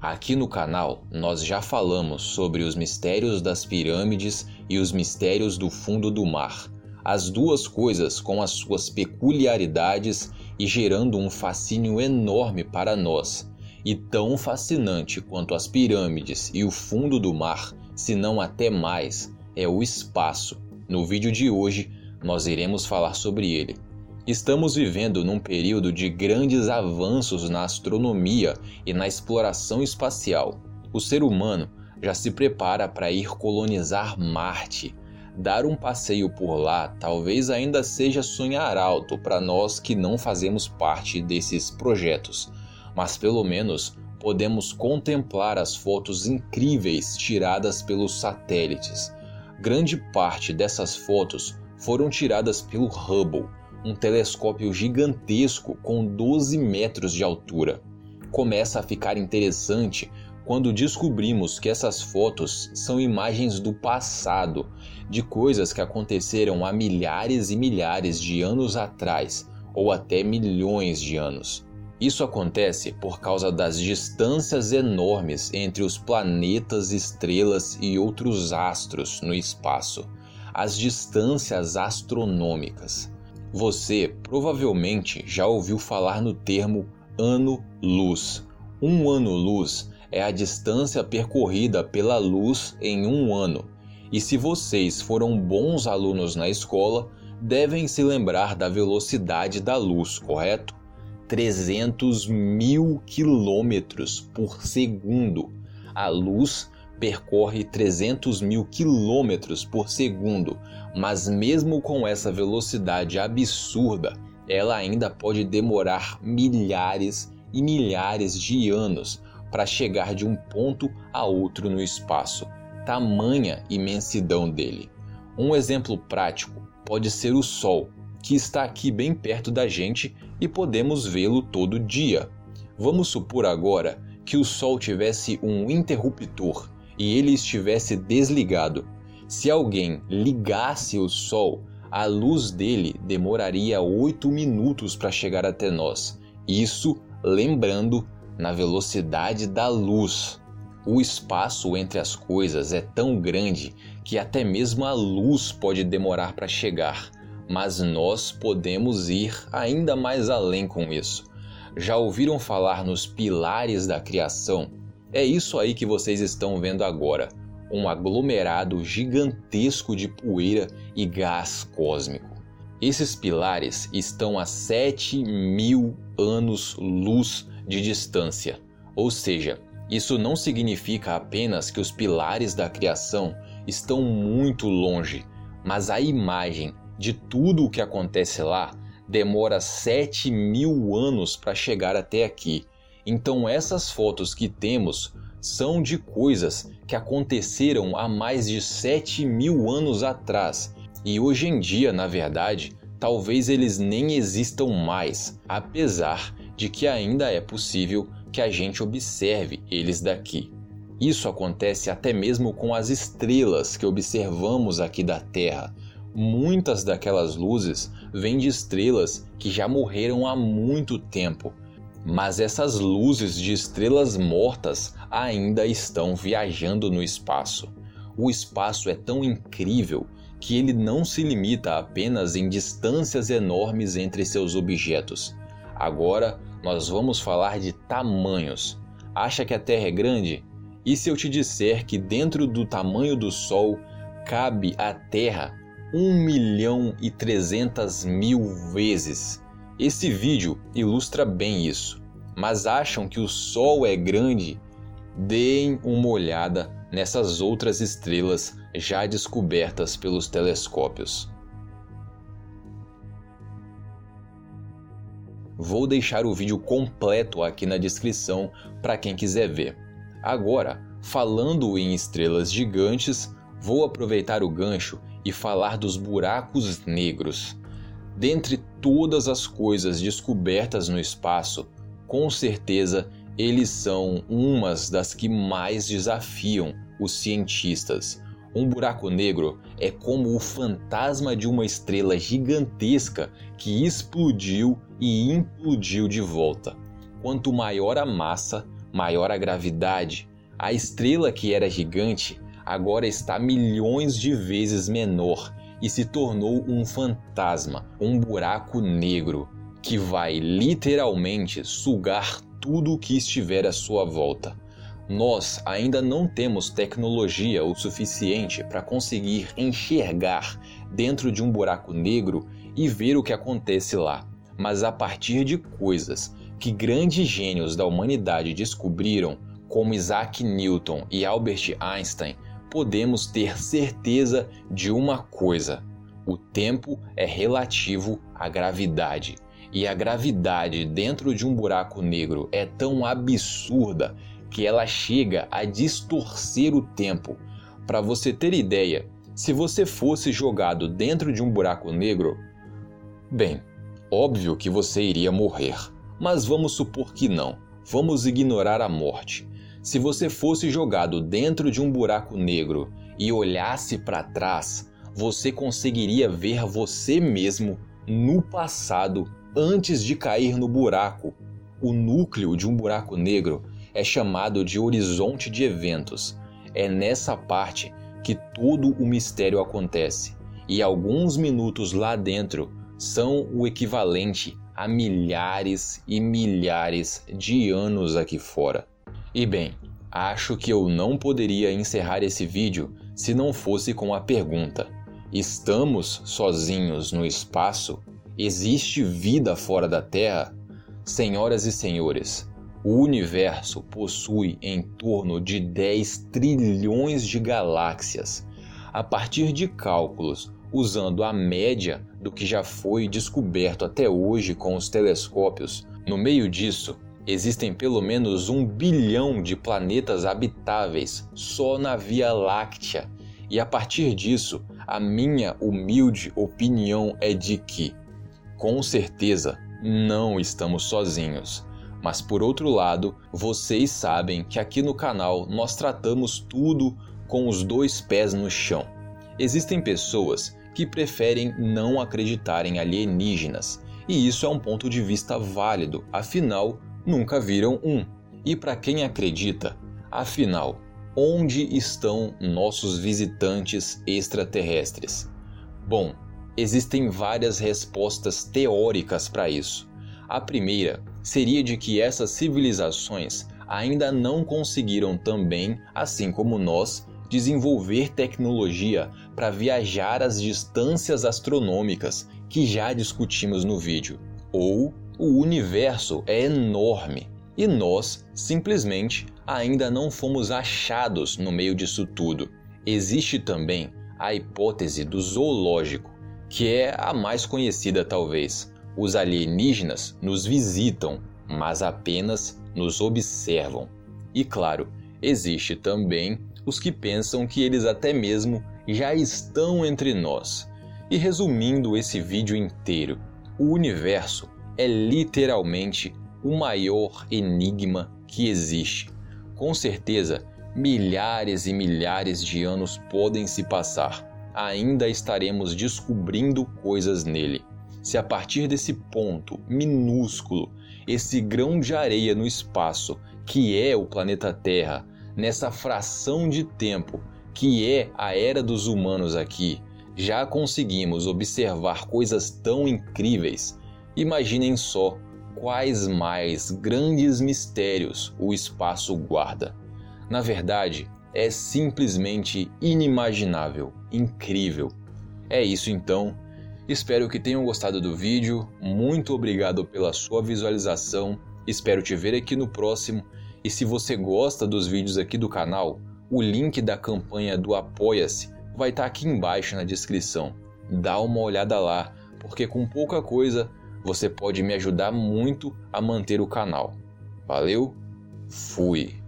Aqui no canal nós já falamos sobre os mistérios das pirâmides e os mistérios do fundo do mar. As duas coisas com as suas peculiaridades e gerando um fascínio enorme para nós. E tão fascinante quanto as pirâmides e o fundo do mar, se não até mais, é o espaço. No vídeo de hoje nós iremos falar sobre ele. Estamos vivendo num período de grandes avanços na astronomia e na exploração espacial. O ser humano já se prepara para ir colonizar Marte. Dar um passeio por lá talvez ainda seja sonhar alto para nós que não fazemos parte desses projetos, mas pelo menos podemos contemplar as fotos incríveis tiradas pelos satélites. Grande parte dessas fotos foram tiradas pelo Hubble um telescópio gigantesco com 12 metros de altura. Começa a ficar interessante quando descobrimos que essas fotos são imagens do passado, de coisas que aconteceram há milhares e milhares de anos atrás, ou até milhões de anos. Isso acontece por causa das distâncias enormes entre os planetas, estrelas e outros astros no espaço, as distâncias astronômicas. Você provavelmente já ouviu falar no termo ano-luz. Um ano-luz é a distância percorrida pela luz em um ano. E se vocês foram bons alunos na escola, devem se lembrar da velocidade da luz, correto? 300 mil quilômetros por segundo. A luz percorre 300 mil quilômetros por segundo, mas mesmo com essa velocidade absurda, ela ainda pode demorar milhares e milhares de anos para chegar de um ponto a outro no espaço. Tamanha imensidão dele. Um exemplo prático pode ser o Sol, que está aqui bem perto da gente e podemos vê-lo todo dia. Vamos supor agora que o Sol tivesse um interruptor e ele estivesse desligado. Se alguém ligasse o Sol, a luz dele demoraria 8 minutos para chegar até nós. Isso, lembrando, na velocidade da luz. O espaço entre as coisas é tão grande que até mesmo a luz pode demorar para chegar, mas nós podemos ir ainda mais além com isso. Já ouviram falar nos pilares da criação? É isso aí que vocês estão vendo agora: um aglomerado gigantesco de poeira e gás cósmico. Esses pilares estão a 7 mil anos-luz de distância, ou seja, isso não significa apenas que os pilares da criação estão muito longe, mas a imagem de tudo o que acontece lá demora 7 mil anos para chegar até aqui então, essas fotos que temos são de coisas que aconteceram há mais de 7 mil anos atrás. E hoje em dia, na verdade, talvez eles nem existam mais, apesar de que ainda é possível que a gente observe eles daqui. Isso acontece até mesmo com as estrelas que observamos aqui da Terra. Muitas daquelas luzes vêm de estrelas que já morreram há muito tempo mas essas luzes de estrelas mortas ainda estão viajando no espaço. O espaço é tão incrível que ele não se limita apenas em distâncias enormes entre seus objetos. Agora nós vamos falar de tamanhos. Acha que a Terra é grande? E se eu te disser que dentro do tamanho do Sol cabe a Terra 1 milhão e 300 mil vezes? Esse vídeo ilustra bem isso. Mas acham que o Sol é grande? Deem uma olhada nessas outras estrelas já descobertas pelos telescópios. Vou deixar o vídeo completo aqui na descrição para quem quiser ver. Agora, falando em estrelas gigantes, vou aproveitar o gancho e falar dos buracos negros. Dentre todas as coisas descobertas no espaço, com certeza eles são umas das que mais desafiam os cientistas. Um buraco negro é como o fantasma de uma estrela gigantesca que explodiu e implodiu de volta. Quanto maior a massa, maior a gravidade. A estrela que era gigante agora está milhões de vezes menor e se tornou um fantasma, um buraco negro, que vai literalmente sugar tudo o que estiver à sua volta. Nós ainda não temos tecnologia o suficiente para conseguir enxergar dentro de um buraco negro e ver o que acontece lá, mas a partir de coisas que grandes gênios da humanidade descobriram, como Isaac Newton e Albert Einstein, podemos ter certeza de uma coisa: o tempo é relativo à gravidade. E a gravidade dentro de um buraco negro é tão absurda que ela chega a distorcer o tempo. Para você ter ideia, se você fosse jogado dentro de um buraco negro, bem, óbvio que você iria morrer. Mas vamos supor que não. Vamos ignorar a morte. Se você fosse jogado dentro de um buraco negro e olhasse para trás, você conseguiria ver você mesmo no passado antes de cair no buraco. O núcleo de um buraco negro é chamado de horizonte de eventos. É nessa parte que todo o mistério acontece, e alguns minutos lá dentro são o equivalente a milhares e milhares de anos aqui fora. E bem, acho que eu não poderia encerrar esse vídeo se não fosse com a pergunta: estamos sozinhos no espaço? Existe vida fora da Terra? Senhoras e senhores, o universo possui em torno de 10 trilhões de galáxias. A partir de cálculos usando a média do que já foi descoberto até hoje com os telescópios, no meio disso Existem pelo menos um bilhão de planetas habitáveis só na Via Láctea, e a partir disso, a minha humilde opinião é de que, com certeza, não estamos sozinhos. Mas por outro lado, vocês sabem que aqui no canal nós tratamos tudo com os dois pés no chão. Existem pessoas que preferem não acreditar em alienígenas, e isso é um ponto de vista válido, afinal, nunca viram um. E para quem acredita, afinal, onde estão nossos visitantes extraterrestres? Bom, existem várias respostas teóricas para isso. A primeira seria de que essas civilizações ainda não conseguiram também, assim como nós, desenvolver tecnologia para viajar às distâncias astronômicas que já discutimos no vídeo, ou o universo é enorme e nós simplesmente ainda não fomos achados no meio disso tudo. Existe também a hipótese do zoológico, que é a mais conhecida talvez. Os alienígenas nos visitam, mas apenas nos observam. E claro, existe também os que pensam que eles até mesmo já estão entre nós. E resumindo esse vídeo inteiro, o universo é literalmente o maior enigma que existe. Com certeza, milhares e milhares de anos podem se passar. Ainda estaremos descobrindo coisas nele. Se a partir desse ponto minúsculo, esse grão de areia no espaço, que é o planeta Terra, nessa fração de tempo que é a era dos humanos aqui, já conseguimos observar coisas tão incríveis, Imaginem só quais mais grandes mistérios o espaço guarda. Na verdade, é simplesmente inimaginável, incrível. É isso então. Espero que tenham gostado do vídeo. Muito obrigado pela sua visualização. Espero te ver aqui no próximo. E se você gosta dos vídeos aqui do canal, o link da campanha do Apoia-se vai estar aqui embaixo na descrição. Dá uma olhada lá, porque com pouca coisa você pode me ajudar muito a manter o canal. Valeu, fui!